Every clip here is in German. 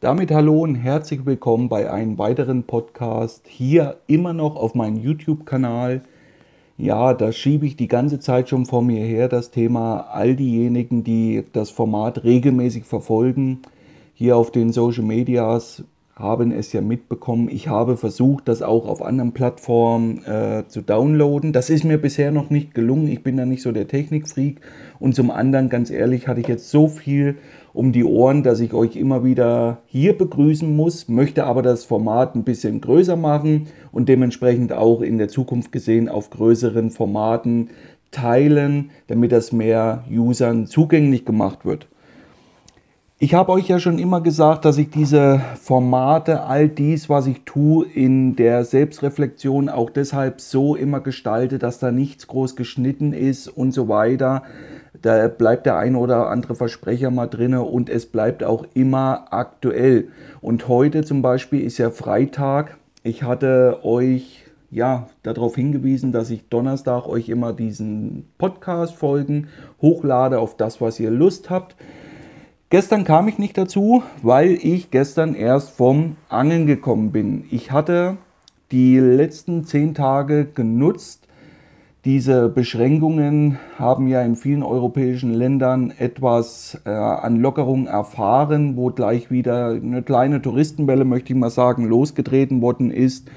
Damit hallo und herzlich willkommen bei einem weiteren Podcast hier immer noch auf meinem YouTube-Kanal. Ja, da schiebe ich die ganze Zeit schon vor mir her das Thema. All diejenigen, die das Format regelmäßig verfolgen, hier auf den Social Medias, haben es ja mitbekommen. Ich habe versucht, das auch auf anderen Plattformen äh, zu downloaden. Das ist mir bisher noch nicht gelungen. Ich bin da nicht so der Technikfreak. Und zum anderen, ganz ehrlich, hatte ich jetzt so viel um die Ohren, dass ich euch immer wieder hier begrüßen muss, möchte aber das Format ein bisschen größer machen und dementsprechend auch in der Zukunft gesehen auf größeren Formaten teilen, damit das mehr Usern zugänglich gemacht wird. Ich habe euch ja schon immer gesagt, dass ich diese Formate, all dies, was ich tue, in der Selbstreflexion auch deshalb so immer gestalte, dass da nichts groß geschnitten ist und so weiter. Da bleibt der ein oder andere Versprecher mal drin und es bleibt auch immer aktuell. Und heute zum Beispiel ist ja Freitag. Ich hatte euch ja darauf hingewiesen, dass ich Donnerstag euch immer diesen Podcast folgen hochlade auf das, was ihr Lust habt. Gestern kam ich nicht dazu, weil ich gestern erst vom Angeln gekommen bin. Ich hatte die letzten zehn Tage genutzt. Diese Beschränkungen haben ja in vielen europäischen Ländern etwas äh, an Lockerung erfahren, wo gleich wieder eine kleine Touristenwelle, möchte ich mal sagen, losgetreten worden ist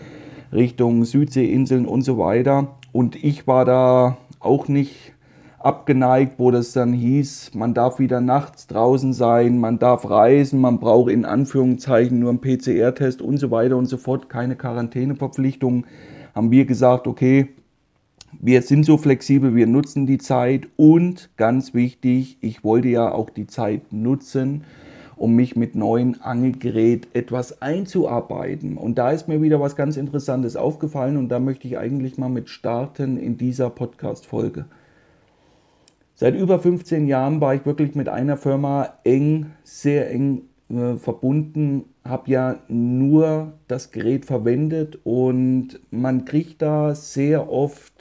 Richtung Südseeinseln und so weiter. Und ich war da auch nicht abgeneigt, wo das dann hieß, man darf wieder nachts draußen sein, man darf reisen, man braucht in Anführungszeichen nur einen PCR-Test und so weiter und so fort, keine Quarantäneverpflichtung, haben wir gesagt, okay, wir sind so flexibel, wir nutzen die Zeit und ganz wichtig, ich wollte ja auch die Zeit nutzen, um mich mit neuen Angelgerät etwas einzuarbeiten. Und da ist mir wieder was ganz Interessantes aufgefallen und da möchte ich eigentlich mal mit starten in dieser Podcast-Folge. Seit über 15 Jahren war ich wirklich mit einer Firma eng, sehr eng äh, verbunden, habe ja nur das Gerät verwendet und man kriegt da sehr oft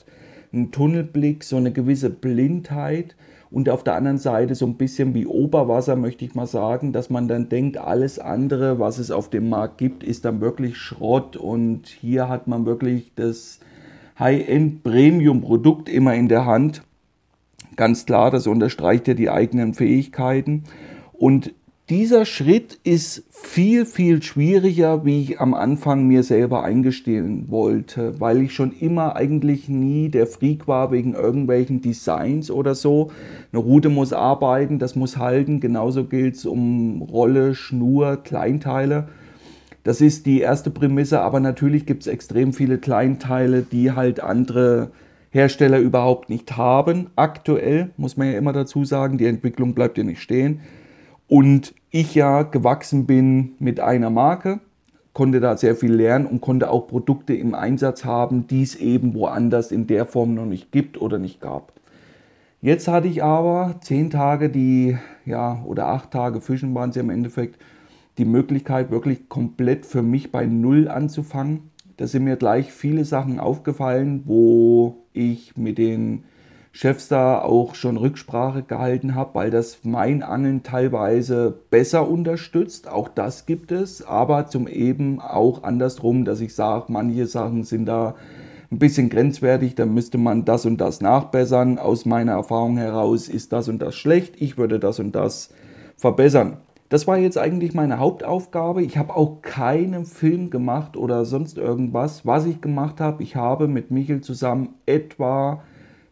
einen Tunnelblick, so eine gewisse Blindheit und auf der anderen Seite so ein bisschen wie Oberwasser, möchte ich mal sagen, dass man dann denkt, alles andere, was es auf dem Markt gibt, ist dann wirklich Schrott und hier hat man wirklich das High-End-Premium-Produkt immer in der Hand Ganz klar, das unterstreicht ja die eigenen Fähigkeiten. Und dieser Schritt ist viel, viel schwieriger, wie ich am Anfang mir selber eingestehen wollte, weil ich schon immer eigentlich nie der Freak war wegen irgendwelchen Designs oder so. Eine Route muss arbeiten, das muss halten. Genauso gilt es um Rolle, Schnur, Kleinteile. Das ist die erste Prämisse, aber natürlich gibt es extrem viele Kleinteile, die halt andere Hersteller überhaupt nicht haben. Aktuell muss man ja immer dazu sagen, die Entwicklung bleibt ja nicht stehen. Und ich ja gewachsen bin mit einer Marke, konnte da sehr viel lernen und konnte auch Produkte im Einsatz haben, die es eben woanders in der Form noch nicht gibt oder nicht gab. Jetzt hatte ich aber zehn Tage, die, ja, oder acht Tage Fischen waren sie im Endeffekt, die Möglichkeit, wirklich komplett für mich bei Null anzufangen da sind mir gleich viele Sachen aufgefallen, wo ich mit den Chefs da auch schon Rücksprache gehalten habe, weil das mein Angeln teilweise besser unterstützt. Auch das gibt es, aber zum eben auch andersrum, dass ich sage, manche Sachen sind da ein bisschen grenzwertig, da müsste man das und das nachbessern. Aus meiner Erfahrung heraus ist das und das schlecht, ich würde das und das verbessern. Das war jetzt eigentlich meine Hauptaufgabe. Ich habe auch keinen Film gemacht oder sonst irgendwas. Was ich gemacht habe, ich habe mit Michel zusammen etwa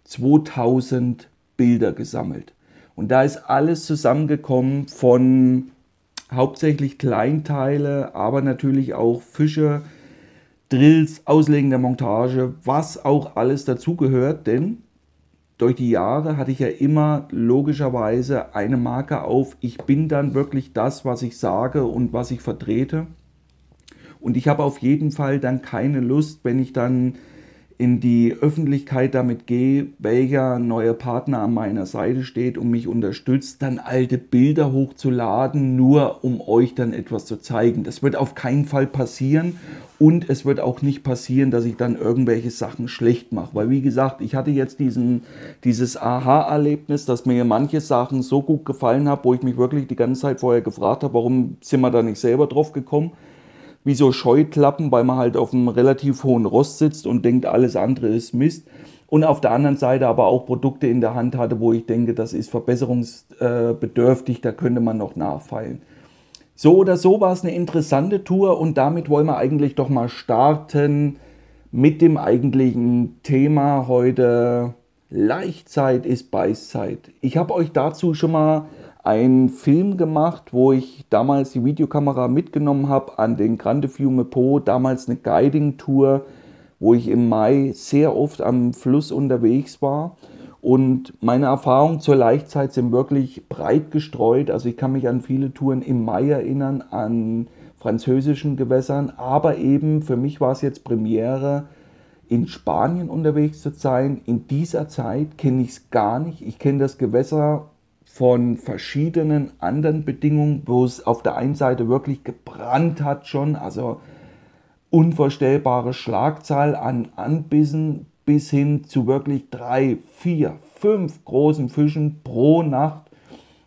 2000 Bilder gesammelt. Und da ist alles zusammengekommen von hauptsächlich Kleinteile, aber natürlich auch Fische, Drills, Auslegen der Montage, was auch alles dazugehört, denn durch die Jahre hatte ich ja immer logischerweise eine Marke auf, ich bin dann wirklich das, was ich sage und was ich vertrete. Und ich habe auf jeden Fall dann keine Lust, wenn ich dann in die Öffentlichkeit damit gehe, welcher neue Partner an meiner Seite steht und mich unterstützt, dann alte Bilder hochzuladen, nur um euch dann etwas zu zeigen. Das wird auf keinen Fall passieren und es wird auch nicht passieren, dass ich dann irgendwelche Sachen schlecht mache. Weil wie gesagt, ich hatte jetzt diesen, dieses Aha-Erlebnis, dass mir manche Sachen so gut gefallen haben, wo ich mich wirklich die ganze Zeit vorher gefragt habe, warum sind wir da nicht selber drauf gekommen wie so Scheuklappen, weil man halt auf einem relativ hohen Rost sitzt und denkt, alles andere ist Mist. Und auf der anderen Seite aber auch Produkte in der Hand hatte, wo ich denke, das ist verbesserungsbedürftig, da könnte man noch nachfeilen. So oder so war es eine interessante Tour und damit wollen wir eigentlich doch mal starten mit dem eigentlichen Thema heute. Leichtzeit ist Beißzeit. Ich habe euch dazu schon mal einen Film gemacht, wo ich damals die Videokamera mitgenommen habe an den Grande Fiume Po, damals eine Guiding-Tour, wo ich im Mai sehr oft am Fluss unterwegs war. Und meine Erfahrungen zur Leichtzeit sind wirklich breit gestreut. Also ich kann mich an viele Touren im Mai erinnern, an französischen Gewässern, aber eben für mich war es jetzt Premiere, in Spanien unterwegs zu sein. In dieser Zeit kenne ich es gar nicht. Ich kenne das Gewässer von verschiedenen anderen Bedingungen, wo es auf der einen Seite wirklich gebrannt hat schon, also unvorstellbare Schlagzahl an Anbissen bis hin zu wirklich drei, vier, fünf großen Fischen pro Nacht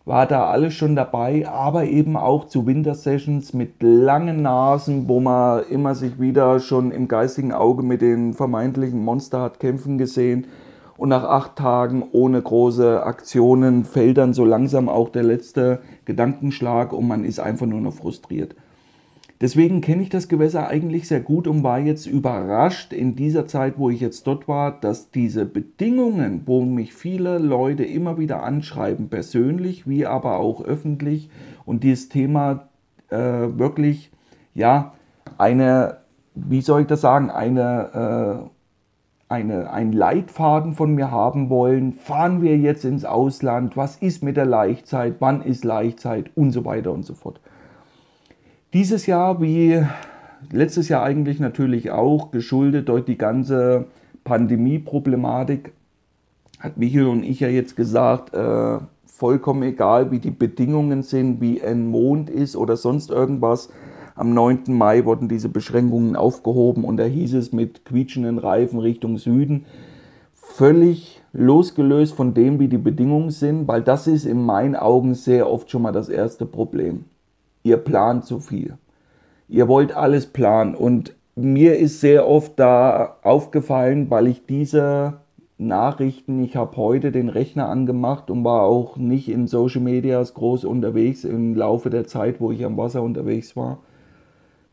war da alles schon dabei, aber eben auch zu Wintersessions mit langen Nasen, wo man immer sich wieder schon im geistigen Auge mit den vermeintlichen Monster hat kämpfen gesehen und nach acht Tagen ohne große Aktionen fällt dann so langsam auch der letzte Gedankenschlag und man ist einfach nur noch frustriert. Deswegen kenne ich das Gewässer eigentlich sehr gut und war jetzt überrascht in dieser Zeit, wo ich jetzt dort war, dass diese Bedingungen, wo mich viele Leute immer wieder anschreiben, persönlich wie aber auch öffentlich, und dieses Thema äh, wirklich, ja, eine, wie soll ich das sagen, eine äh, eine, einen Leitfaden von mir haben wollen. Fahren wir jetzt ins Ausland? Was ist mit der Leichtzeit? Wann ist Leichtzeit? Und so weiter und so fort. Dieses Jahr, wie letztes Jahr eigentlich natürlich auch, geschuldet durch die ganze Pandemie-Problematik, hat Michael und ich ja jetzt gesagt, äh, vollkommen egal, wie die Bedingungen sind, wie ein Mond ist oder sonst irgendwas am 9. Mai wurden diese Beschränkungen aufgehoben und da hieß es mit quietschenden Reifen Richtung Süden. Völlig losgelöst von dem, wie die Bedingungen sind, weil das ist in meinen Augen sehr oft schon mal das erste Problem. Ihr plant zu viel. Ihr wollt alles planen und mir ist sehr oft da aufgefallen, weil ich diese Nachrichten, ich habe heute den Rechner angemacht und war auch nicht in Social Medias groß unterwegs im Laufe der Zeit, wo ich am Wasser unterwegs war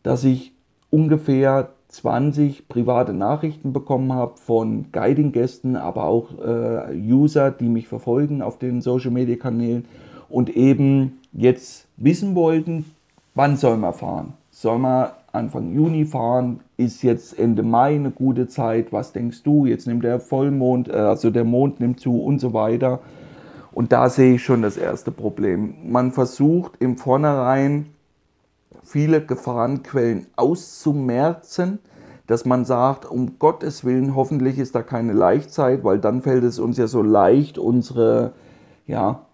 dass ich ungefähr 20 private Nachrichten bekommen habe von Guiding-Gästen, aber auch äh, User, die mich verfolgen auf den Social-Media-Kanälen und eben jetzt wissen wollten, wann soll man fahren? Soll man Anfang Juni fahren? Ist jetzt Ende Mai eine gute Zeit? Was denkst du? Jetzt nimmt der Vollmond, äh, also der Mond nimmt zu und so weiter. Und da sehe ich schon das erste Problem. Man versucht im Vornherein viele Gefahrenquellen auszumerzen, dass man sagt, um Gottes Willen, hoffentlich ist da keine Leichtzeit, weil dann fällt es uns ja so leicht, unsere ja,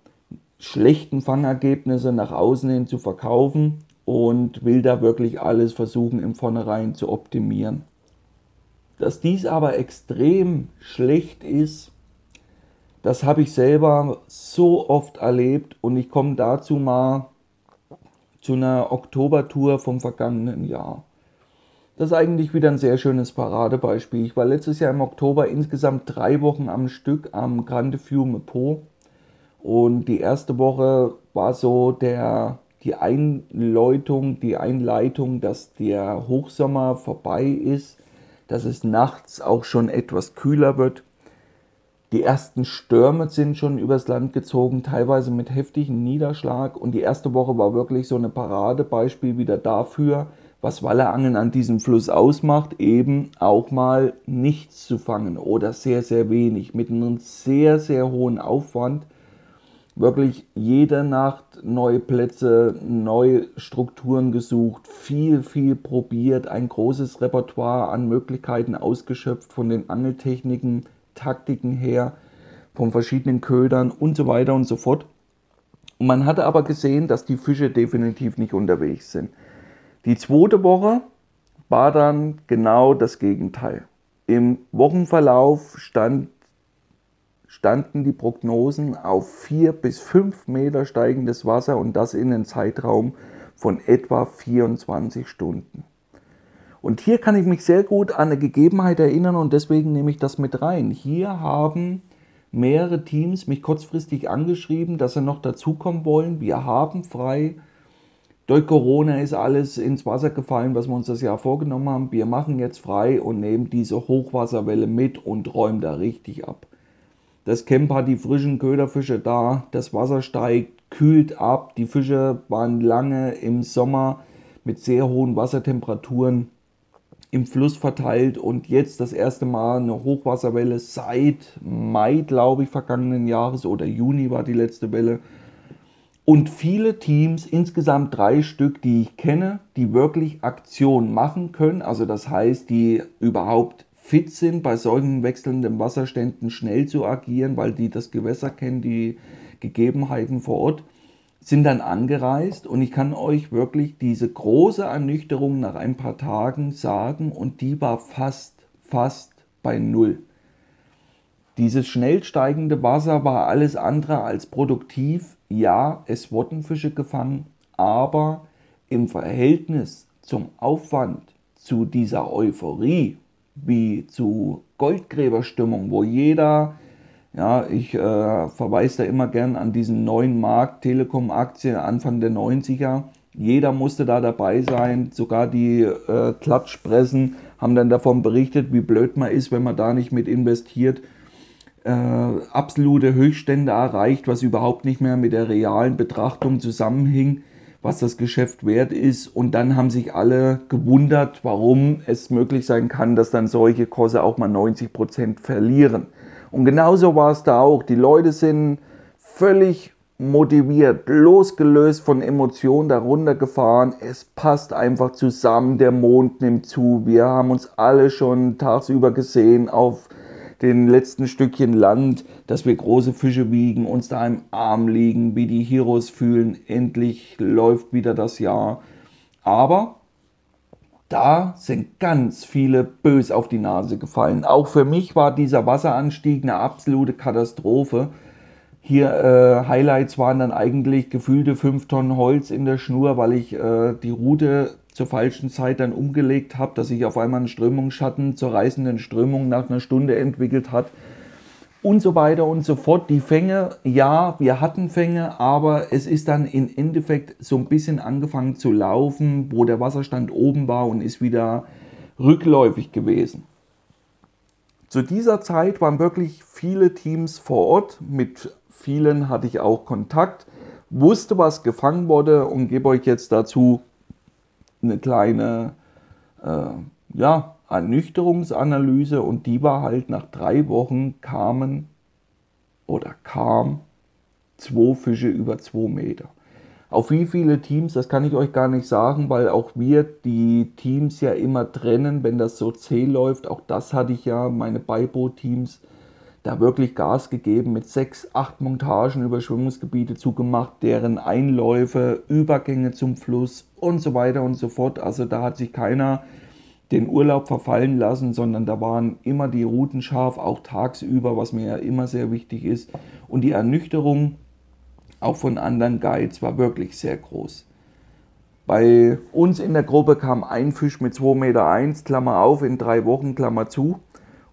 schlechten Fangergebnisse nach außen hin zu verkaufen und will da wirklich alles versuchen, im Vornherein zu optimieren. Dass dies aber extrem schlecht ist, das habe ich selber so oft erlebt und ich komme dazu mal zu einer Oktobertour vom vergangenen Jahr. Das ist eigentlich wieder ein sehr schönes Paradebeispiel. Ich war letztes Jahr im Oktober insgesamt drei Wochen am Stück am Grande Fiume Po. Und die erste Woche war so der, die Einleitung, die Einleitung, dass der Hochsommer vorbei ist, dass es nachts auch schon etwas kühler wird. Die ersten Stürme sind schon übers Land gezogen, teilweise mit heftigem Niederschlag. Und die erste Woche war wirklich so eine Paradebeispiel wieder dafür, was Wallerangeln an diesem Fluss ausmacht, eben auch mal nichts zu fangen oder sehr, sehr wenig mit einem sehr, sehr hohen Aufwand. wirklich jede Nacht neue Plätze, neue Strukturen gesucht, viel, viel probiert, ein großes Repertoire an Möglichkeiten ausgeschöpft von den Angeltechniken, Taktiken her, von verschiedenen Ködern und so weiter und so fort. Und man hatte aber gesehen, dass die Fische definitiv nicht unterwegs sind. Die zweite Woche war dann genau das Gegenteil. Im Wochenverlauf stand standen die Prognosen auf vier bis fünf Meter steigendes Wasser und das in einem Zeitraum von etwa 24 Stunden. Und hier kann ich mich sehr gut an eine Gegebenheit erinnern und deswegen nehme ich das mit rein. Hier haben mehrere Teams mich kurzfristig angeschrieben, dass sie noch dazukommen wollen. Wir haben frei. Durch Corona ist alles ins Wasser gefallen, was wir uns das Jahr vorgenommen haben. Wir machen jetzt frei und nehmen diese Hochwasserwelle mit und räumen da richtig ab. Das Camp hat die frischen Köderfische da, das Wasser steigt, kühlt ab. Die Fische waren lange im Sommer mit sehr hohen Wassertemperaturen im Fluss verteilt und jetzt das erste Mal eine Hochwasserwelle seit Mai, glaube ich, vergangenen Jahres oder Juni war die letzte Welle. Und viele Teams, insgesamt drei Stück, die ich kenne, die wirklich Aktion machen können. Also das heißt, die überhaupt fit sind, bei solchen wechselnden Wasserständen schnell zu agieren, weil die das Gewässer kennen, die Gegebenheiten vor Ort, sind dann angereist und ich kann euch wirklich diese große Ernüchterung nach ein paar Tagen sagen und die war fast, fast bei Null. Dieses schnell steigende Wasser war alles andere als produktiv. Ja, es wurden Fische gefangen, aber im Verhältnis zum Aufwand, zu dieser Euphorie, wie zu Goldgräberstimmung, wo jeder, ja, ich äh, verweise da immer gern an diesen neuen Markt, Telekom-Aktie Anfang der 90er. Jeder musste da dabei sein, sogar die äh, Klatschpressen haben dann davon berichtet, wie blöd man ist, wenn man da nicht mit investiert. Äh, absolute Höchststände erreicht, was überhaupt nicht mehr mit der realen Betrachtung zusammenhing was das Geschäft wert ist. Und dann haben sich alle gewundert, warum es möglich sein kann, dass dann solche Kurse auch mal 90 Prozent verlieren. Und genauso war es da auch. Die Leute sind völlig motiviert, losgelöst von Emotionen darunter gefahren. Es passt einfach zusammen. Der Mond nimmt zu. Wir haben uns alle schon tagsüber gesehen auf den letzten Stückchen Land, dass wir große Fische wiegen, uns da im Arm liegen, wie die Heroes fühlen, endlich läuft wieder das Jahr. Aber da sind ganz viele bös auf die Nase gefallen. Auch für mich war dieser Wasseranstieg eine absolute Katastrophe. Hier äh, Highlights waren dann eigentlich gefühlte 5 Tonnen Holz in der Schnur, weil ich äh, die Route zur falschen Zeit dann umgelegt habe, dass sich auf einmal ein Strömungsschatten zur reißenden Strömung nach einer Stunde entwickelt hat und so weiter und so fort. Die Fänge, ja, wir hatten Fänge, aber es ist dann im Endeffekt so ein bisschen angefangen zu laufen, wo der Wasserstand oben war und ist wieder rückläufig gewesen. Zu dieser Zeit waren wirklich viele Teams vor Ort, mit vielen hatte ich auch Kontakt, wusste, was gefangen wurde und gebe euch jetzt dazu eine kleine äh, ja, Ernüchterungsanalyse und die war halt nach drei Wochen kamen oder kam zwei Fische über zwei Meter. Auf wie viele Teams, das kann ich euch gar nicht sagen, weil auch wir die Teams ja immer trennen, wenn das so zäh läuft. Auch das hatte ich ja, meine Beiboot-Teams da wirklich Gas gegeben, mit sechs, acht Montagen über Schwimmungsgebiete zugemacht, deren Einläufe, Übergänge zum Fluss und so weiter und so fort. Also da hat sich keiner den Urlaub verfallen lassen, sondern da waren immer die Routen scharf, auch tagsüber, was mir ja immer sehr wichtig ist. Und die Ernüchterung auch von anderen Guides war wirklich sehr groß. Bei uns in der Gruppe kam ein Fisch mit 2,1 Meter, Klammer auf, in drei Wochen, Klammer zu.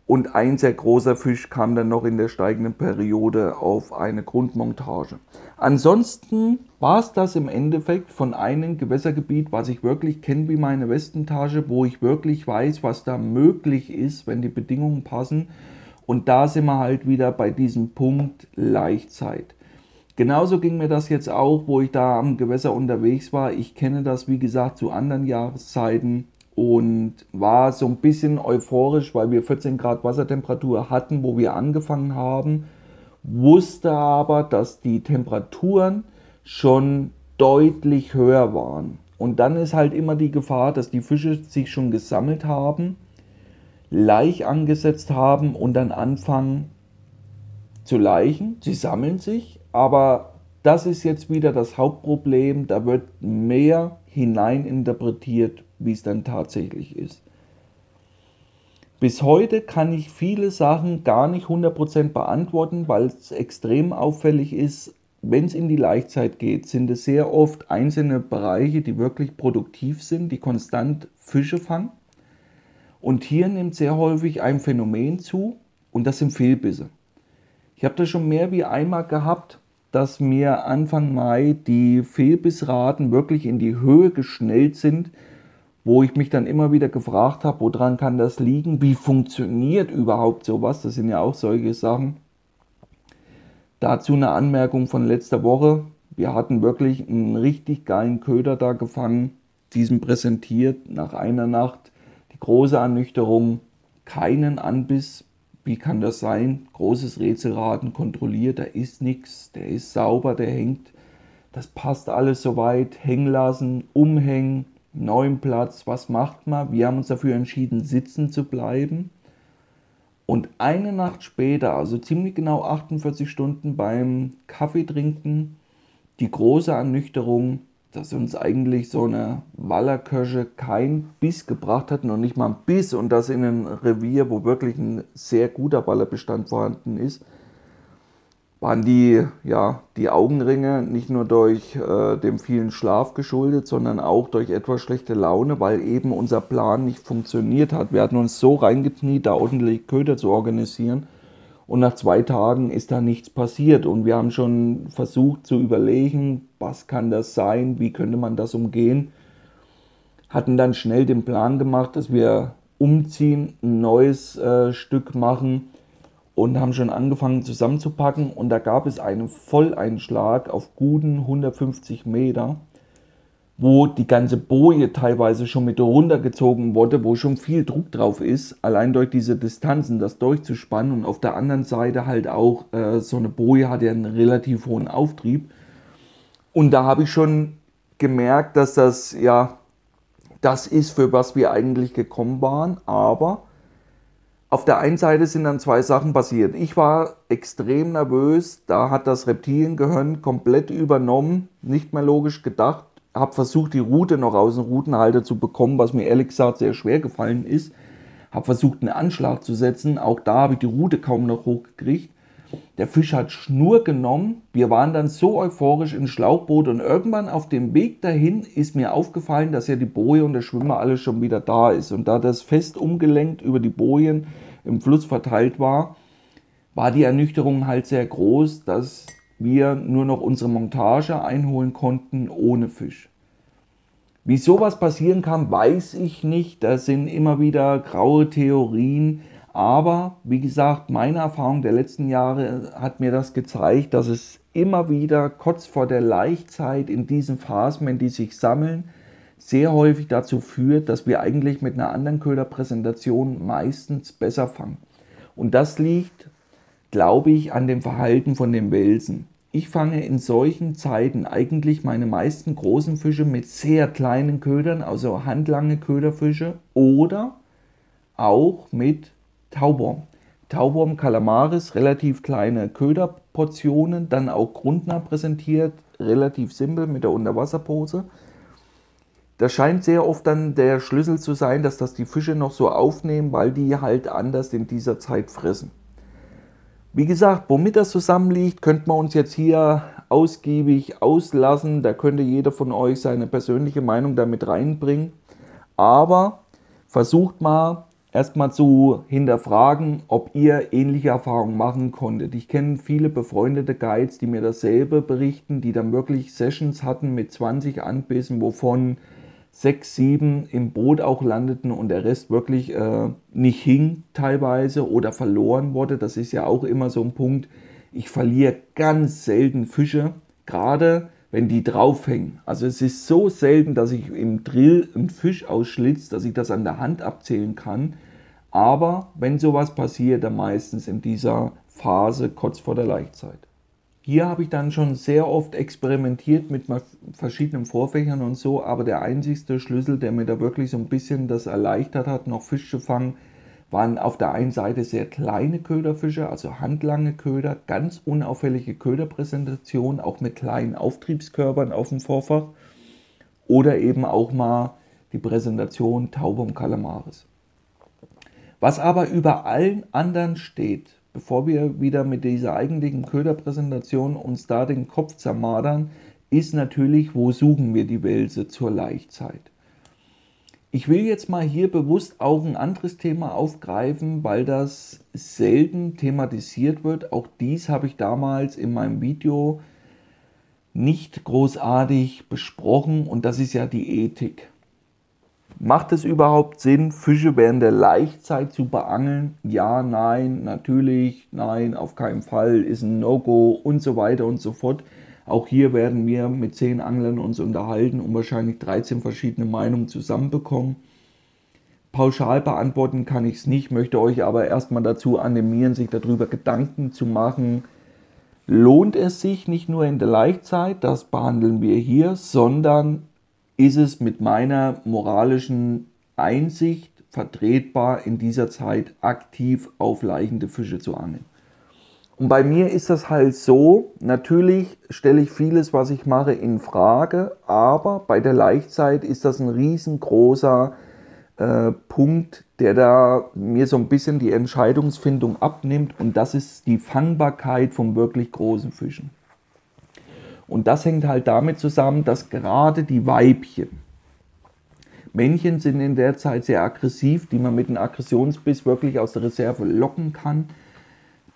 Und ein sehr großer Fisch kam dann noch in der steigenden Periode auf eine Grundmontage. Ansonsten war es das im Endeffekt von einem Gewässergebiet, was ich wirklich kenne wie meine Westentasche, wo ich wirklich weiß, was da möglich ist, wenn die Bedingungen passen. Und da sind wir halt wieder bei diesem Punkt Leichtzeit. Genauso ging mir das jetzt auch, wo ich da am Gewässer unterwegs war. Ich kenne das, wie gesagt, zu anderen Jahreszeiten und war so ein bisschen euphorisch, weil wir 14 Grad Wassertemperatur hatten, wo wir angefangen haben wusste aber, dass die Temperaturen schon deutlich höher waren. Und dann ist halt immer die Gefahr, dass die Fische sich schon gesammelt haben, Laich angesetzt haben und dann anfangen zu laichen. Sie sammeln sich, aber das ist jetzt wieder das Hauptproblem. Da wird mehr hineininterpretiert, wie es dann tatsächlich ist. Bis heute kann ich viele Sachen gar nicht 100% beantworten, weil es extrem auffällig ist. Wenn es in die Laichzeit geht, sind es sehr oft einzelne Bereiche, die wirklich produktiv sind, die konstant Fische fangen. Und hier nimmt sehr häufig ein Phänomen zu und das sind Fehlbisse. Ich habe das schon mehr wie einmal gehabt, dass mir Anfang Mai die Fehlbissraten wirklich in die Höhe geschnellt sind, wo ich mich dann immer wieder gefragt habe, woran kann das liegen? Wie funktioniert überhaupt sowas? Das sind ja auch solche Sachen. Dazu eine Anmerkung von letzter Woche. Wir hatten wirklich einen richtig geilen Köder da gefangen, diesen präsentiert nach einer Nacht. Die große Ernüchterung, keinen Anbiss. Wie kann das sein? Großes Rätselraten kontrolliert, da ist nichts, der ist sauber, der hängt. Das passt alles soweit. Hängen lassen, umhängen, neuen Platz. Was macht man? Wir haben uns dafür entschieden, sitzen zu bleiben. Und eine Nacht später, also ziemlich genau 48 Stunden beim Kaffeetrinken, die große Ernüchterung, dass uns eigentlich so eine Wallerköche kein Biss gebracht hat, noch nicht mal ein Biss und das in einem Revier, wo wirklich ein sehr guter Wallerbestand vorhanden ist waren die, ja, die Augenringe nicht nur durch äh, dem vielen Schlaf geschuldet, sondern auch durch etwas schlechte Laune, weil eben unser Plan nicht funktioniert hat. Wir hatten uns so reingekniet, da ordentlich Köder zu organisieren. Und nach zwei Tagen ist da nichts passiert. Und wir haben schon versucht zu überlegen, was kann das sein, wie könnte man das umgehen. Hatten dann schnell den Plan gemacht, dass wir umziehen, ein neues äh, Stück machen und haben schon angefangen zusammenzupacken. Und da gab es einen Volleinschlag auf guten 150 Meter, wo die ganze Boje teilweise schon mit runtergezogen wurde, wo schon viel Druck drauf ist, allein durch diese Distanzen das durchzuspannen. Und auf der anderen Seite halt auch äh, so eine Boje hat ja einen relativ hohen Auftrieb. Und da habe ich schon gemerkt, dass das ja das ist, für was wir eigentlich gekommen waren, aber auf der einen Seite sind dann zwei Sachen passiert. Ich war extrem nervös, da hat das Reptiliengehirn komplett übernommen, nicht mehr logisch gedacht, habe versucht, die Route noch aus dem Routenhalter zu bekommen, was mir ehrlich gesagt sehr schwer gefallen ist. Habe versucht, einen Anschlag zu setzen, auch da habe ich die Route kaum noch hochgekriegt. Der Fisch hat Schnur genommen. Wir waren dann so euphorisch im Schlauchboot und irgendwann auf dem Weg dahin ist mir aufgefallen, dass ja die Boje und der Schwimmer alles schon wieder da ist. Und da das fest umgelenkt über die Bojen im Fluss verteilt war, war die Ernüchterung halt sehr groß, dass wir nur noch unsere Montage einholen konnten ohne Fisch. Wie sowas passieren kann, weiß ich nicht. Das sind immer wieder graue Theorien. Aber wie gesagt, meine Erfahrung der letzten Jahre hat mir das gezeigt, dass es immer wieder kurz vor der Laichzeit in diesen Phasen, wenn die sich sammeln, sehr häufig dazu führt, dass wir eigentlich mit einer anderen Köderpräsentation meistens besser fangen. Und das liegt, glaube ich, an dem Verhalten von den Welsen. Ich fange in solchen Zeiten eigentlich meine meisten großen Fische mit sehr kleinen Ködern, also handlange Köderfische oder auch mit Tauborm. Tauborm Calamaris, relativ kleine Köderportionen, dann auch grundnah präsentiert, relativ simpel mit der Unterwasserpose. Das scheint sehr oft dann der Schlüssel zu sein, dass das die Fische noch so aufnehmen, weil die halt anders in dieser Zeit fressen. Wie gesagt, womit das zusammenliegt, könnte man uns jetzt hier ausgiebig auslassen. Da könnte jeder von euch seine persönliche Meinung damit reinbringen. Aber versucht mal erstmal zu hinterfragen, ob ihr ähnliche Erfahrungen machen konntet. Ich kenne viele befreundete Guides, die mir dasselbe berichten, die dann wirklich Sessions hatten mit 20 Anbissen, wovon sechs, sieben im Boot auch landeten und der Rest wirklich äh, nicht hing teilweise oder verloren wurde. Das ist ja auch immer so ein Punkt. Ich verliere ganz selten Fische, gerade wenn die draufhängen. Also es ist so selten, dass ich im Drill einen Fisch ausschlitze, dass ich das an der Hand abzählen kann. Aber wenn sowas passiert, dann meistens in dieser Phase kurz vor der Laichzeit. Hier habe ich dann schon sehr oft experimentiert mit verschiedenen Vorfächern und so, aber der einzigste Schlüssel, der mir da wirklich so ein bisschen das erleichtert hat, noch Fisch zu fangen, waren auf der einen Seite sehr kleine Köderfische, also handlange Köder, ganz unauffällige Köderpräsentation, auch mit kleinen Auftriebskörpern auf dem Vorfach oder eben auch mal die Präsentation Taube und Kalamaris. Was aber über allen anderen steht, bevor wir wieder mit dieser eigentlichen Köderpräsentation uns da den Kopf zermadern, ist natürlich, wo suchen wir die Welse zur Laichzeit. Ich will jetzt mal hier bewusst auch ein anderes Thema aufgreifen, weil das selten thematisiert wird. Auch dies habe ich damals in meinem Video nicht großartig besprochen und das ist ja die Ethik. Macht es überhaupt Sinn, Fische während der Laichzeit zu beangeln? Ja, nein, natürlich, nein, auf keinen Fall, ist ein No-Go und so weiter und so fort. Auch hier werden wir mit zehn Anglern uns unterhalten und wahrscheinlich 13 verschiedene Meinungen zusammenbekommen. Pauschal beantworten kann ich es nicht, möchte euch aber erstmal dazu animieren, sich darüber Gedanken zu machen. Lohnt es sich nicht nur in der Laichzeit, das behandeln wir hier, sondern ist es mit meiner moralischen Einsicht vertretbar, in dieser Zeit aktiv auf leichende Fische zu angeln. Und bei mir ist das halt so, natürlich stelle ich vieles, was ich mache, in Frage, aber bei der Laichzeit ist das ein riesengroßer äh, Punkt, der da mir so ein bisschen die Entscheidungsfindung abnimmt und das ist die Fangbarkeit von wirklich großen Fischen. Und das hängt halt damit zusammen, dass gerade die Weibchen, Männchen sind in der Zeit sehr aggressiv, die man mit einem Aggressionsbiss wirklich aus der Reserve locken kann.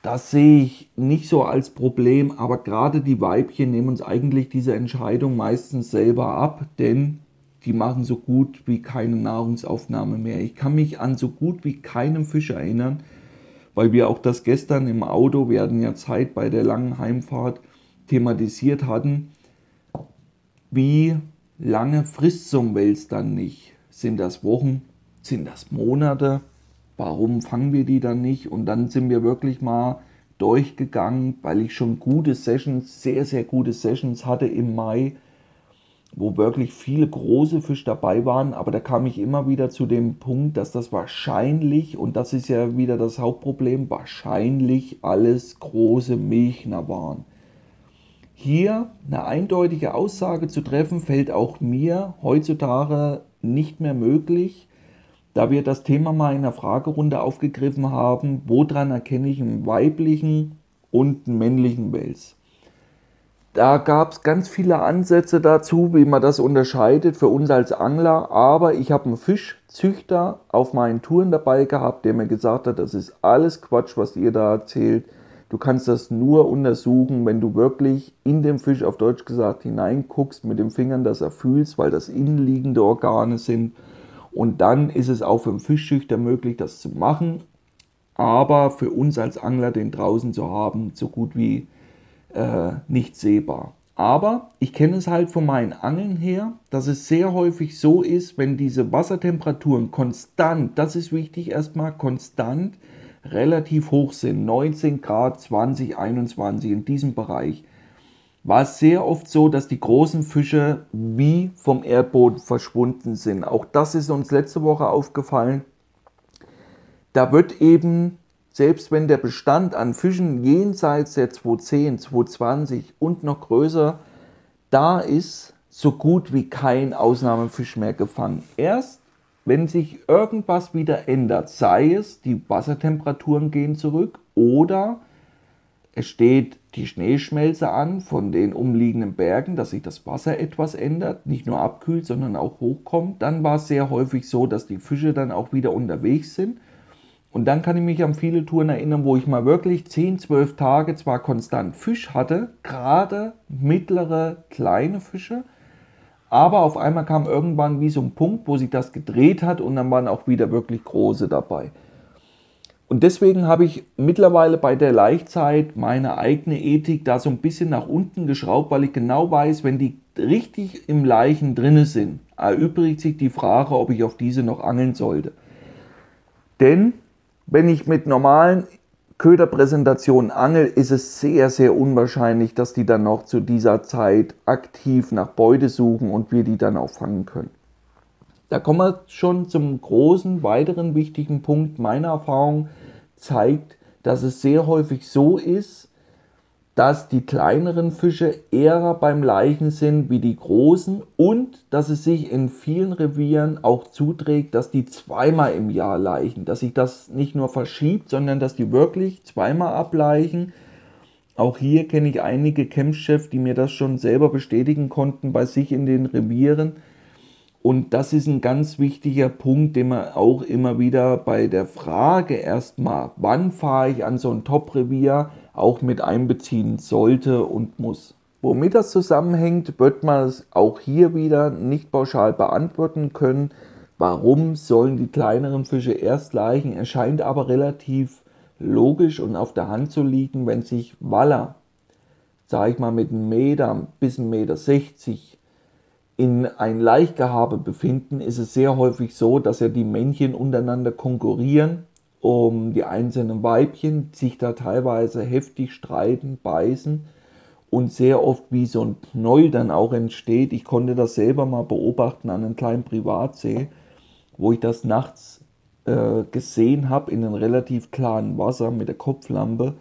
Das sehe ich nicht so als Problem, aber gerade die Weibchen nehmen uns eigentlich diese Entscheidung meistens selber ab, denn die machen so gut wie keine Nahrungsaufnahme mehr. Ich kann mich an so gut wie keinem Fisch erinnern, weil wir auch das gestern im Auto, wir hatten ja Zeit bei der langen Heimfahrt, thematisiert hatten, wie lange frisst so ein Wels dann nicht? Sind das Wochen? Sind das Monate? Warum fangen wir die dann nicht? Und dann sind wir wirklich mal durchgegangen, weil ich schon gute Sessions, sehr, sehr gute Sessions hatte im Mai, wo wirklich viele große Fische dabei waren. Aber da kam ich immer wieder zu dem Punkt, dass das wahrscheinlich, und das ist ja wieder das Hauptproblem, wahrscheinlich alles große Milchner waren. Hier eine eindeutige Aussage zu treffen, fällt auch mir heutzutage nicht mehr möglich, da wir das Thema mal in der Fragerunde aufgegriffen haben, woran erkenne ich einen weiblichen und einen männlichen Wels. Da gab es ganz viele Ansätze dazu, wie man das unterscheidet für uns als Angler, aber ich habe einen Fischzüchter auf meinen Touren dabei gehabt, der mir gesagt hat, das ist alles Quatsch, was ihr da erzählt Du kannst das nur untersuchen, wenn du wirklich in den Fisch, auf Deutsch gesagt, hineinguckst, mit den Fingern, dass er fühlst, weil das innenliegende Organe sind. Und dann ist es auch für einen Fischschüchter möglich, das zu machen. Aber für uns als Angler, den draußen zu haben, so gut wie äh, nicht sehbar. Aber ich kenne es halt von meinen Angeln her, dass es sehr häufig so ist, wenn diese Wassertemperaturen konstant, das ist wichtig erstmal, konstant relativ hoch sind, 19 Grad, 20, 21 in diesem Bereich, war es sehr oft so, dass die großen Fische wie vom Erdboden verschwunden sind. Auch das ist uns letzte Woche aufgefallen. Da wird eben, selbst wenn der Bestand an Fischen jenseits der 210, 220 und noch größer da ist, so gut wie kein Ausnahmefisch mehr gefangen. Erst wenn sich irgendwas wieder ändert, sei es die Wassertemperaturen gehen zurück oder es steht die Schneeschmelze an von den umliegenden Bergen, dass sich das Wasser etwas ändert, nicht nur abkühlt, sondern auch hochkommt, dann war es sehr häufig so, dass die Fische dann auch wieder unterwegs sind. Und dann kann ich mich an viele Touren erinnern, wo ich mal wirklich 10, 12 Tage zwar konstant Fisch hatte, gerade mittlere, kleine Fische, aber auf einmal kam irgendwann wie so ein Punkt, wo sich das gedreht hat und dann waren auch wieder wirklich große dabei. Und deswegen habe ich mittlerweile bei der Laichzeit meine eigene Ethik da so ein bisschen nach unten geschraubt, weil ich genau weiß, wenn die richtig im Leichen drinne sind, erübrigt sich die Frage, ob ich auf diese noch angeln sollte. Denn wenn ich mit normalen Köderpräsentation Angel ist es sehr, sehr unwahrscheinlich, dass die dann noch zu dieser Zeit aktiv nach Beute suchen und wir die dann auch fangen können. Da kommen wir schon zum großen, weiteren wichtigen Punkt. Meine Erfahrung zeigt, dass es sehr häufig so ist, dass die kleineren Fische eher beim Leichen sind wie die großen und dass es sich in vielen Revieren auch zuträgt, dass die zweimal im Jahr leichen, dass sich das nicht nur verschiebt, sondern dass die wirklich zweimal ableichen. Auch hier kenne ich einige Campchefs, die mir das schon selber bestätigen konnten bei sich in den Revieren. Und das ist ein ganz wichtiger Punkt, den man auch immer wieder bei der Frage erstmal, wann fahre ich an so ein Top-Revier, auch mit einbeziehen sollte und muss. Womit das zusammenhängt, wird man es auch hier wieder nicht pauschal beantworten können. Warum sollen die kleineren Fische erst leichen? Erscheint aber relativ logisch und auf der Hand zu liegen, wenn sich Waller, sage ich mal, mit einem Meter bis 1,60 Meter 60 in ein Laichgehabe befinden, ist es sehr häufig so, dass ja die Männchen untereinander konkurrieren um die einzelnen Weibchen, sich da teilweise heftig streiten, beißen und sehr oft wie so ein Knäuel dann auch entsteht. Ich konnte das selber mal beobachten an einem kleinen Privatsee, wo ich das nachts äh, gesehen habe in einem relativ klaren Wasser mit der Kopflampe,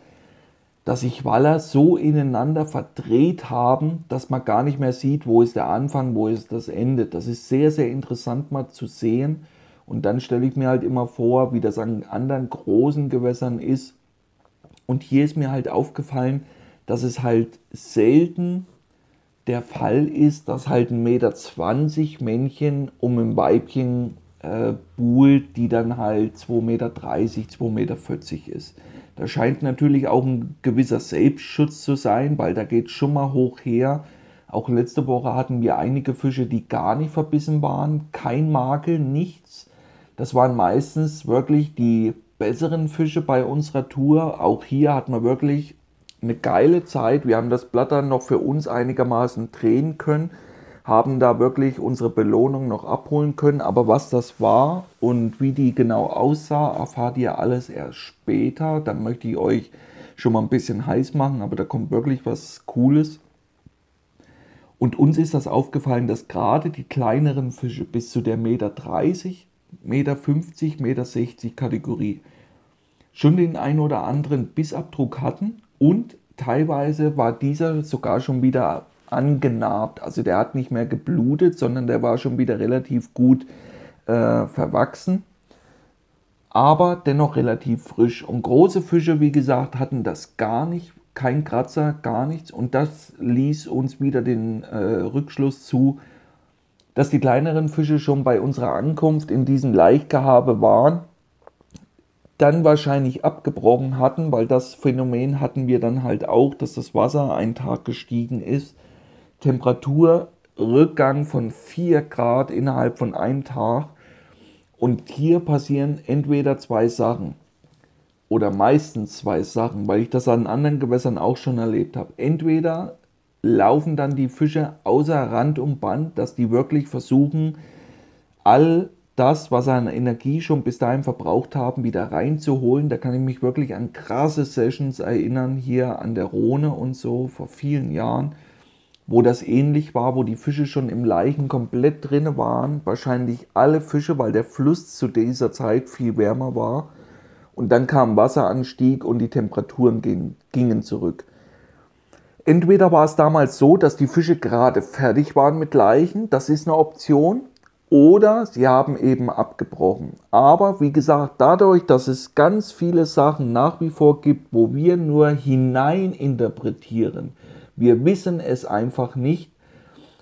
dass sich Waller so ineinander verdreht haben, dass man gar nicht mehr sieht, wo ist der Anfang, wo ist das Ende. Das ist sehr, sehr interessant mal zu sehen und dann stelle ich mir halt immer vor, wie das an anderen großen Gewässern ist. Und hier ist mir halt aufgefallen, dass es halt selten der Fall ist, dass halt ein Meter 20 Männchen um ein Weibchen äh, buhlt, die dann halt 2,30 Meter, 2,40 Meter ist. Da scheint natürlich auch ein gewisser Selbstschutz zu sein, weil da geht schon mal hoch her. Auch letzte Woche hatten wir einige Fische, die gar nicht verbissen waren, kein Makel, nichts. Das waren meistens wirklich die besseren Fische bei unserer Tour. Auch hier hat man wirklich eine geile Zeit. Wir haben das Blatt dann noch für uns einigermaßen drehen können, haben da wirklich unsere Belohnung noch abholen können. Aber was das war und wie die genau aussah, erfahrt ihr alles erst später. Dann möchte ich euch schon mal ein bisschen heiß machen, aber da kommt wirklich was Cooles. Und uns ist das aufgefallen, dass gerade die kleineren Fische bis zu der Meter 30 Meter 50, Meter 60 Kategorie schon den ein oder anderen Bissabdruck hatten und teilweise war dieser sogar schon wieder angenarbt. Also der hat nicht mehr geblutet, sondern der war schon wieder relativ gut äh, verwachsen, aber dennoch relativ frisch. Und große Fische, wie gesagt, hatten das gar nicht, kein Kratzer, gar nichts. Und das ließ uns wieder den äh, Rückschluss zu, dass die kleineren Fische schon bei unserer Ankunft in diesem Laichgehabe waren, dann wahrscheinlich abgebrochen hatten, weil das Phänomen hatten wir dann halt auch, dass das Wasser einen Tag gestiegen ist. Temperaturrückgang von 4 Grad innerhalb von einem Tag. Und hier passieren entweder zwei Sachen oder meistens zwei Sachen, weil ich das an anderen Gewässern auch schon erlebt habe. Entweder laufen dann die Fische außer Rand und Band, dass die wirklich versuchen, all das, was sie an Energie schon bis dahin verbraucht haben, wieder reinzuholen. Da kann ich mich wirklich an krasse Sessions erinnern, hier an der Rhone und so vor vielen Jahren, wo das ähnlich war, wo die Fische schon im Leichen komplett drin waren. Wahrscheinlich alle Fische, weil der Fluss zu dieser Zeit viel wärmer war. Und dann kam Wasseranstieg und die Temperaturen gingen zurück. Entweder war es damals so, dass die Fische gerade fertig waren mit Leichen, das ist eine Option, oder sie haben eben abgebrochen. Aber wie gesagt, dadurch, dass es ganz viele Sachen nach wie vor gibt, wo wir nur hinein interpretieren, wir wissen es einfach nicht,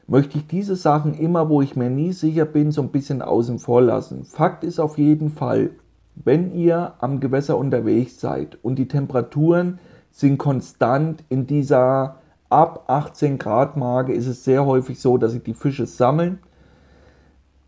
möchte ich diese Sachen immer, wo ich mir nie sicher bin, so ein bisschen außen vor lassen. Fakt ist auf jeden Fall, wenn ihr am Gewässer unterwegs seid und die Temperaturen sind konstant in dieser ab 18 Grad Marke ist es sehr häufig so, dass sich die Fische sammeln.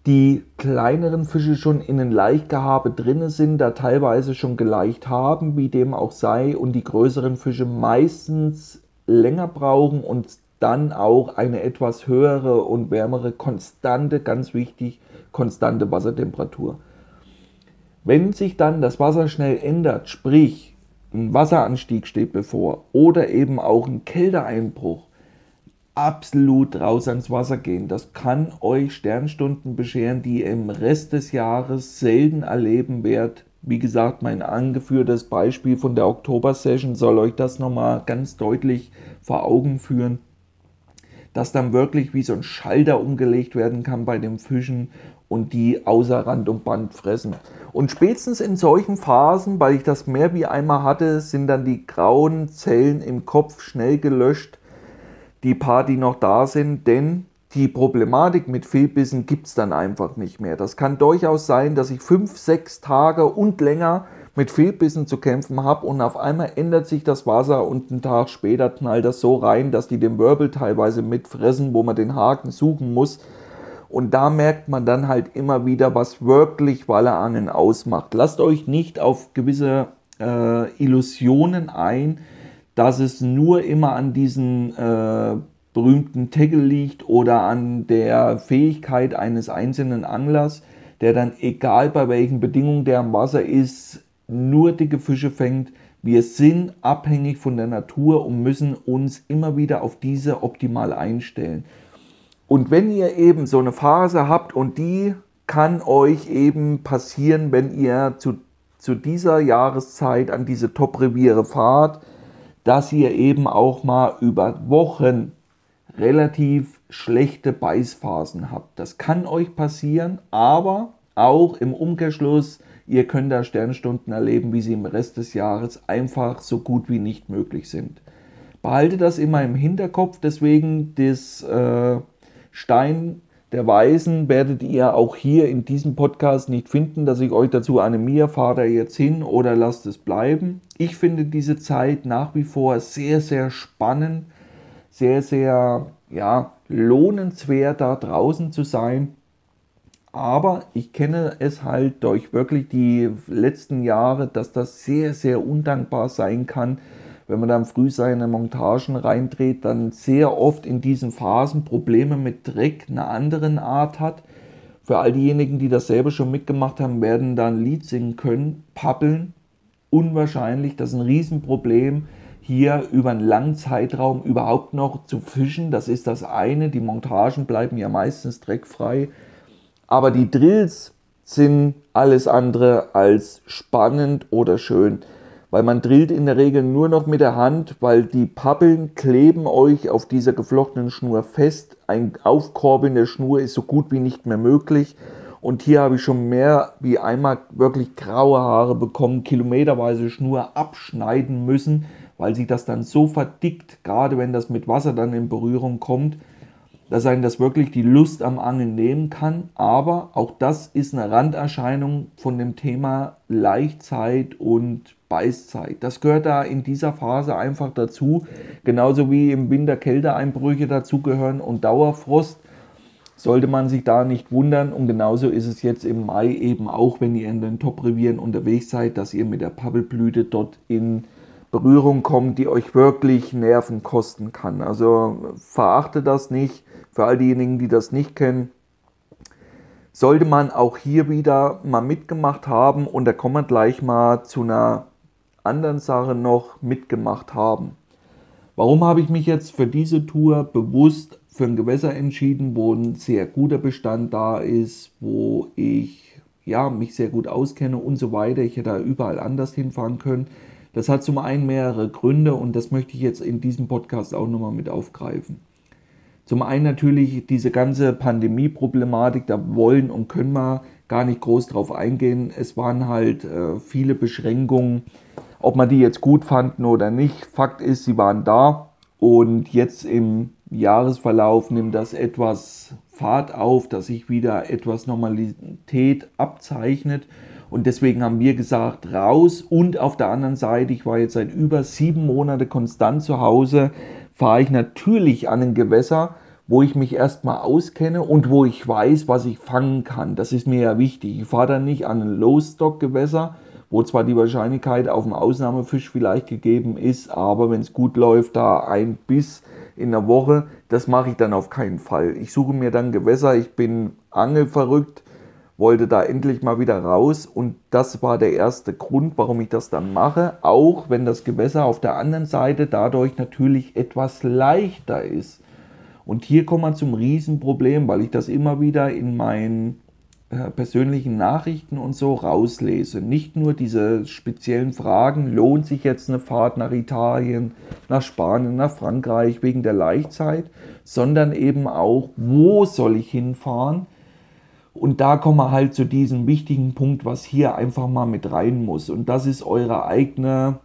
Die kleineren Fische schon in ein Laichgehabe drin sind, da teilweise schon geleicht haben, wie dem auch sei, und die größeren Fische meistens länger brauchen und dann auch eine etwas höhere und wärmere konstante, ganz wichtig, konstante Wassertemperatur. Wenn sich dann das Wasser schnell ändert, sprich ein Wasseranstieg steht bevor oder eben auch ein Kälteeinbruch, absolut raus ans Wasser gehen. Das kann euch Sternstunden bescheren, die ihr im Rest des Jahres selten erleben werdet. Wie gesagt, mein angeführtes Beispiel von der Oktober-Session soll euch das nochmal ganz deutlich vor Augen führen, dass dann wirklich wie so ein Schalter umgelegt werden kann bei den Fischen und die außer Rand und Band fressen. Und spätestens in solchen Phasen, weil ich das mehr wie einmal hatte, sind dann die grauen Zellen im Kopf schnell gelöscht, die paar, die noch da sind, denn die Problematik mit Fehlbissen gibt es dann einfach nicht mehr. Das kann durchaus sein, dass ich fünf, sechs Tage und länger mit Fehlbissen zu kämpfen habe und auf einmal ändert sich das Wasser und einen Tag später knallt das so rein, dass die den Wirbel teilweise mitfressen, wo man den Haken suchen muss und da merkt man dann halt immer wieder, was wirklich Wallerangeln ausmacht. Lasst euch nicht auf gewisse äh, Illusionen ein, dass es nur immer an diesen äh, berühmten Tackle liegt oder an der Fähigkeit eines einzelnen Anglers, der dann egal bei welchen Bedingungen der am Wasser ist, nur dicke Fische fängt. Wir sind abhängig von der Natur und müssen uns immer wieder auf diese optimal einstellen. Und wenn ihr eben so eine Phase habt und die kann euch eben passieren, wenn ihr zu, zu dieser Jahreszeit an diese Top-Reviere fahrt, dass ihr eben auch mal über Wochen relativ schlechte Beißphasen habt. Das kann euch passieren, aber auch im Umkehrschluss, ihr könnt da Sternstunden erleben, wie sie im Rest des Jahres einfach so gut wie nicht möglich sind. Behaltet das immer im Hinterkopf, deswegen das äh, Stein der Weisen werdet ihr auch hier in diesem Podcast nicht finden, dass ich euch dazu animiere, fahrt er jetzt hin oder lasst es bleiben. Ich finde diese Zeit nach wie vor sehr, sehr spannend, sehr, sehr ja, lohnenswert, da draußen zu sein. Aber ich kenne es halt durch wirklich die letzten Jahre, dass das sehr, sehr undankbar sein kann, wenn man dann früh seine Montagen reindreht, dann sehr oft in diesen Phasen Probleme mit Dreck einer anderen Art hat. Für all diejenigen, die das selber schon mitgemacht haben, werden da ein Lied singen können. Pappeln, unwahrscheinlich, das ist ein Riesenproblem hier über einen langen Zeitraum überhaupt noch zu fischen. Das ist das eine. Die Montagen bleiben ja meistens dreckfrei. Aber die Drills sind alles andere als spannend oder schön weil man drillt in der Regel nur noch mit der Hand, weil die Pappeln kleben euch auf dieser geflochtenen Schnur fest. Ein Aufkorbeln der Schnur ist so gut wie nicht mehr möglich. Und hier habe ich schon mehr wie einmal wirklich graue Haare bekommen, kilometerweise Schnur abschneiden müssen, weil sich das dann so verdickt, gerade wenn das mit Wasser dann in Berührung kommt, dass einen das wirklich die Lust am Angeln nehmen kann. Aber auch das ist eine Randerscheinung von dem Thema Leichtzeit und Beißzeit. Das gehört da in dieser Phase einfach dazu. Genauso wie im Winter Kälteeinbrüche dazugehören und Dauerfrost. Sollte man sich da nicht wundern. Und genauso ist es jetzt im Mai eben auch, wenn ihr in den Top-Revieren unterwegs seid, dass ihr mit der Pappelblüte dort in Berührung kommt, die euch wirklich Nerven kosten kann. Also verachtet das nicht. Für all diejenigen, die das nicht kennen, sollte man auch hier wieder mal mitgemacht haben und da kommen wir gleich mal zu einer anderen Sache noch mitgemacht haben. Warum habe ich mich jetzt für diese Tour bewusst für ein Gewässer entschieden, wo ein sehr guter Bestand da ist, wo ich ja, mich sehr gut auskenne und so weiter. Ich hätte da überall anders hinfahren können. Das hat zum einen mehrere Gründe und das möchte ich jetzt in diesem Podcast auch nochmal mit aufgreifen. Zum einen natürlich diese ganze Pandemie-Problematik, da wollen und können wir gar nicht groß drauf eingehen. Es waren halt äh, viele Beschränkungen, ob man die jetzt gut fanden oder nicht. Fakt ist, sie waren da und jetzt im Jahresverlauf nimmt das etwas Fahrt auf, dass sich wieder etwas Normalität abzeichnet. Und deswegen haben wir gesagt, raus. Und auf der anderen Seite, ich war jetzt seit über sieben Monaten konstant zu Hause fahre ich natürlich an ein Gewässer, wo ich mich erstmal auskenne und wo ich weiß, was ich fangen kann. Das ist mir ja wichtig. Ich fahre dann nicht an ein Low-Stock-Gewässer, wo zwar die Wahrscheinlichkeit auf einen Ausnahmefisch vielleicht gegeben ist, aber wenn es gut läuft, da ein Biss in der Woche, das mache ich dann auf keinen Fall. Ich suche mir dann Gewässer, ich bin angelverrückt, wollte da endlich mal wieder raus und das war der erste Grund, warum ich das dann mache, auch wenn das Gewässer auf der anderen Seite dadurch natürlich etwas leichter ist. Und hier kommt man zum Riesenproblem, weil ich das immer wieder in meinen äh, persönlichen Nachrichten und so rauslese. Nicht nur diese speziellen Fragen, lohnt sich jetzt eine Fahrt nach Italien, nach Spanien, nach Frankreich wegen der Leichtzeit, sondern eben auch, wo soll ich hinfahren? Und da kommen wir halt zu diesem wichtigen Punkt, was hier einfach mal mit rein muss. Und das ist eure eigene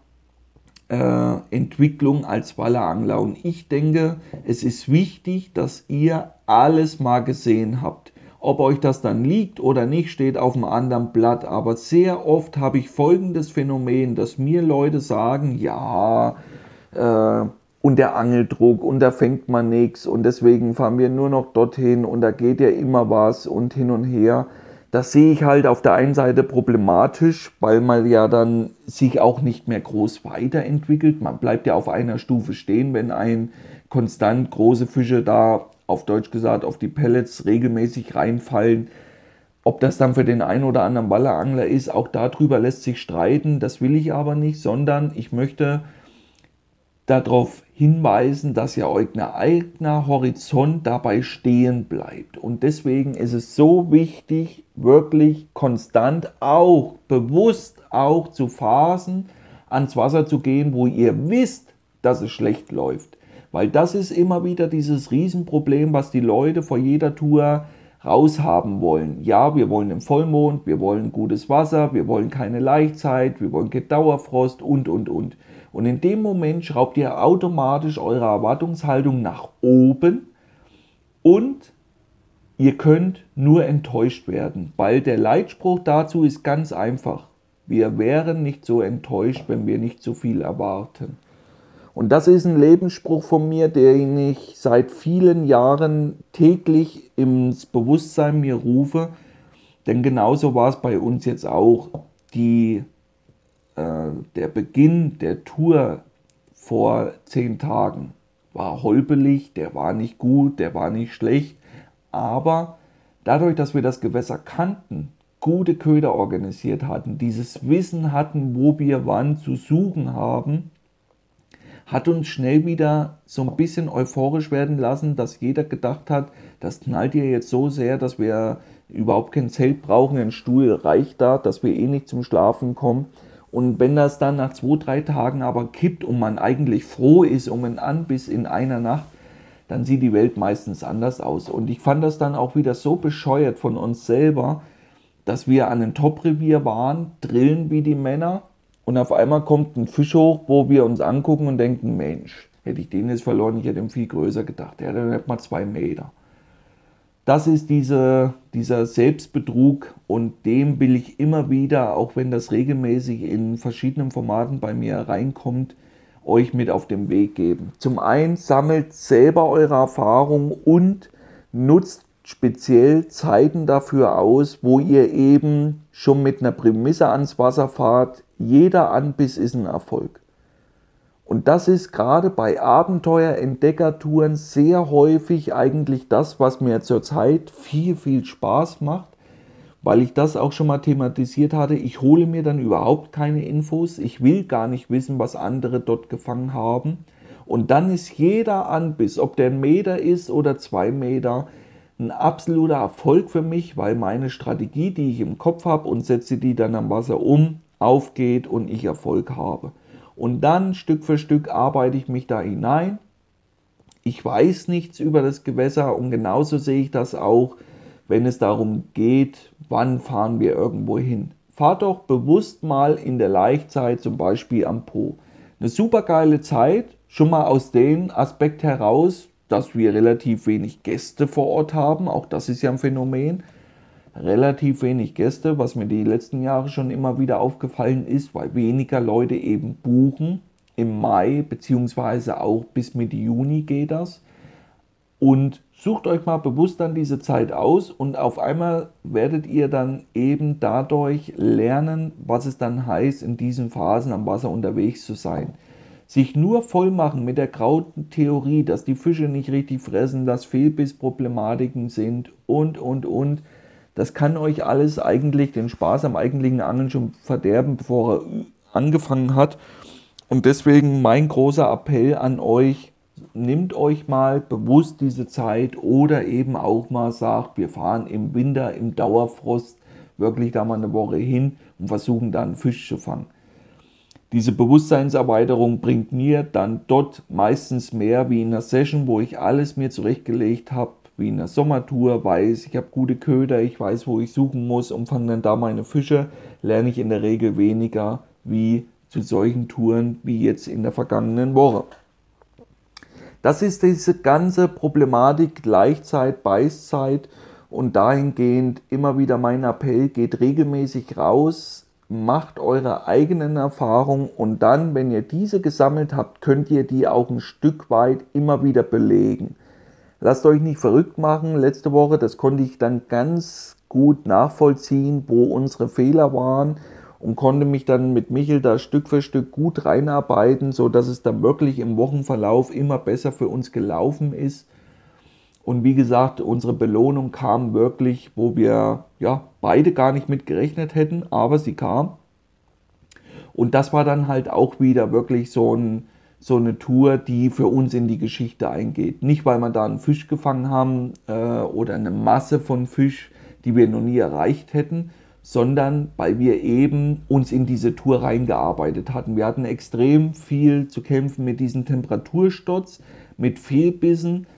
äh, Entwicklung als Wallerangler. Und ich denke, es ist wichtig, dass ihr alles mal gesehen habt. Ob euch das dann liegt oder nicht, steht auf einem anderen Blatt. Aber sehr oft habe ich folgendes Phänomen, dass mir Leute sagen, ja, äh, und der Angeldruck und da fängt man nichts und deswegen fahren wir nur noch dorthin und da geht ja immer was und hin und her. Das sehe ich halt auf der einen Seite problematisch, weil man ja dann sich auch nicht mehr groß weiterentwickelt. Man bleibt ja auf einer Stufe stehen, wenn ein konstant große Fische da, auf Deutsch gesagt, auf die Pellets regelmäßig reinfallen. Ob das dann für den einen oder anderen Ballerangler ist, auch darüber lässt sich streiten. Das will ich aber nicht, sondern ich möchte darauf hinweisen, dass ja euer eigener Horizont dabei stehen bleibt. Und deswegen ist es so wichtig, wirklich konstant auch, bewusst auch zu Phasen ans Wasser zu gehen, wo ihr wisst, dass es schlecht läuft. Weil das ist immer wieder dieses Riesenproblem, was die Leute vor jeder Tour raushaben wollen. Ja, wir wollen im Vollmond, wir wollen gutes Wasser, wir wollen keine Leichtzeit, wir wollen kein Dauerfrost und, und, und. Und in dem Moment schraubt ihr automatisch eure Erwartungshaltung nach oben und ihr könnt nur enttäuscht werden, weil der Leitspruch dazu ist ganz einfach. Wir wären nicht so enttäuscht, wenn wir nicht so viel erwarten. Und das ist ein Lebensspruch von mir, den ich seit vielen Jahren täglich ins Bewusstsein mir rufe. Denn genauso war es bei uns jetzt auch. Die der Beginn der Tour vor zehn Tagen war holpelig, der war nicht gut, der war nicht schlecht, aber dadurch, dass wir das Gewässer kannten, gute Köder organisiert hatten, dieses Wissen hatten, wo wir wann zu suchen haben, hat uns schnell wieder so ein bisschen euphorisch werden lassen, dass jeder gedacht hat, das knallt ihr jetzt so sehr, dass wir überhaupt kein Zelt brauchen, ein Stuhl reicht da, dass wir eh nicht zum Schlafen kommen. Und wenn das dann nach zwei, drei Tagen aber kippt und man eigentlich froh ist um einen Anbiss in einer Nacht, dann sieht die Welt meistens anders aus. Und ich fand das dann auch wieder so bescheuert von uns selber, dass wir an einem Top-Revier waren, drillen wie die Männer und auf einmal kommt ein Fisch hoch, wo wir uns angucken und denken, Mensch, hätte ich den jetzt verloren, ich hätte ihn viel größer gedacht. Der hat nicht mal zwei Meter. Das ist diese, dieser Selbstbetrug und dem will ich immer wieder, auch wenn das regelmäßig in verschiedenen Formaten bei mir reinkommt, euch mit auf den Weg geben. Zum einen sammelt selber eure Erfahrung und nutzt speziell Zeiten dafür aus, wo ihr eben schon mit einer Prämisse ans Wasser fahrt. Jeder Anbiss ist ein Erfolg. Und das ist gerade bei Abenteuer-Entdeckertouren sehr häufig eigentlich das, was mir zurzeit viel, viel Spaß macht, weil ich das auch schon mal thematisiert hatte. Ich hole mir dann überhaupt keine Infos. Ich will gar nicht wissen, was andere dort gefangen haben. Und dann ist jeder Anbiss, ob der ein Meter ist oder zwei Meter, ein absoluter Erfolg für mich, weil meine Strategie, die ich im Kopf habe und setze die dann am Wasser um, aufgeht und ich Erfolg habe. Und dann Stück für Stück arbeite ich mich da hinein. Ich weiß nichts über das Gewässer und genauso sehe ich das auch, wenn es darum geht, wann fahren wir irgendwo hin. Fahrt doch bewusst mal in der Laichzeit, zum Beispiel am Po. Eine super geile Zeit, schon mal aus dem Aspekt heraus, dass wir relativ wenig Gäste vor Ort haben. Auch das ist ja ein Phänomen relativ wenig Gäste, was mir die letzten Jahre schon immer wieder aufgefallen ist, weil weniger Leute eben buchen. Im Mai beziehungsweise auch bis Mitte Juni geht das. Und sucht euch mal bewusst dann diese Zeit aus und auf einmal werdet ihr dann eben dadurch lernen, was es dann heißt, in diesen Phasen am Wasser unterwegs zu sein. Sich nur voll machen mit der grauten Theorie, dass die Fische nicht richtig fressen, dass Fehlbissproblematiken sind und, und, und Das kann euch alles eigentlich den Spaß am eigentlichen Angeln schon verderben, bevor er angefangen hat. Und deswegen mein großer Appell an euch, nehmt euch mal bewusst diese Zeit oder eben auch mal sagt, wir fahren im Winter, im Dauerfrost wirklich da mal eine Woche hin und versuchen dann Fisch zu fangen. Diese Bewusstseinserweiterung bringt mir dann dort meistens mehr wie in einer Session, wo ich alles mir zurechtgelegt habe, wie in einer Sommertour, weiß, ich habe gute Köder, ich weiß, wo ich suchen muss und fange dann da meine Fische, lerne ich in der Regel weniger wie zu solchen Touren wie jetzt in der vergangenen Woche. Das ist diese ganze Problematik Gleichzeit, Beißzeit und dahingehend immer wieder mein Appell, geht regelmäßig raus, macht eure eigenen Erfahrungen und dann, wenn ihr diese gesammelt habt, könnt ihr die auch ein Stück weit immer wieder belegen. Lasst euch nicht verrückt machen. Letzte Woche, das konnte ich dann ganz gut nachvollziehen, wo unsere Fehler waren und konnte mich dann mit Michel da Stück für Stück gut reinarbeiten, so dass es dann wirklich im Wochenverlauf immer besser für uns gelaufen ist. Und wie gesagt, unsere Belohnung kam wirklich, wo wir ja beide gar nicht mit gerechnet hätten, aber sie kam. Und das war dann halt auch wieder wirklich so, ein, so eine Tour, die für uns in die Geschichte eingeht. Nicht, weil wir da einen Fisch gefangen haben äh, oder eine Masse von Fisch, die wir noch nie erreicht hätten, sondern weil wir eben uns in diese Tour reingearbeitet hatten. Wir hatten extrem viel zu kämpfen mit diesem Temperatursturz, mit Fehlbissen,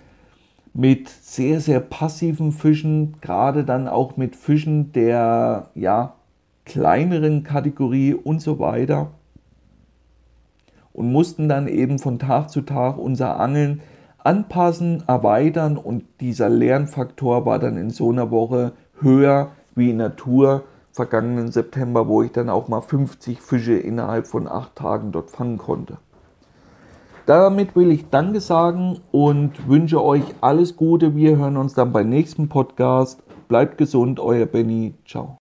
mit sehr, sehr passiven Fischen, gerade dann auch mit Fischen der ja, kleineren Kategorie und so weiter. Und mussten dann eben von Tag zu Tag unser Angeln anpassen, erweitern und dieser Lernfaktor war dann in so einer Woche höher wie in der Tour vergangenen September, wo ich dann auch mal 50 Fische innerhalb von acht Tagen dort fangen konnte. Damit will ich Danke sagen und wünsche euch alles Gute. Wir hören uns dann beim nächsten Podcast. Bleibt gesund, euer Benny. Ciao.